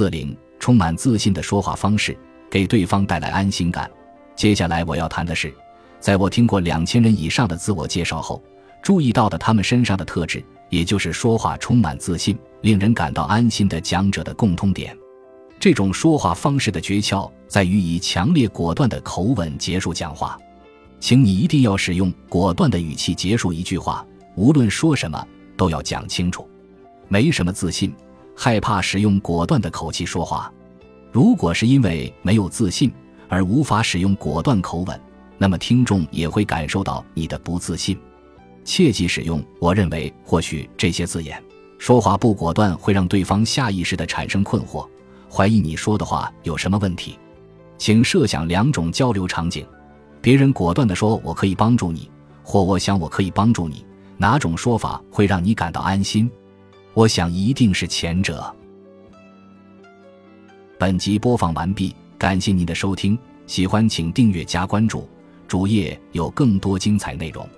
自领、充满自信的说话方式，给对方带来安心感。接下来我要谈的是，在我听过两千人以上的自我介绍后，注意到的他们身上的特质，也就是说话充满自信、令人感到安心的讲者的共通点。这种说话方式的诀窍在于以强烈果断的口吻结束讲话，请你一定要使用果断的语气结束一句话，无论说什么都要讲清楚。没什么自信，害怕使用果断的口气说话。如果是因为没有自信而无法使用果断口吻，那么听众也会感受到你的不自信。切忌使用“我认为”或许这些字眼，说话不果断会让对方下意识地产生困惑。怀疑你说的话有什么问题，请设想两种交流场景：别人果断地说“我可以帮助你”，或“我想我可以帮助你”，哪种说法会让你感到安心？我想一定是前者。本集播放完毕，感谢您的收听，喜欢请订阅加关注，主页有更多精彩内容。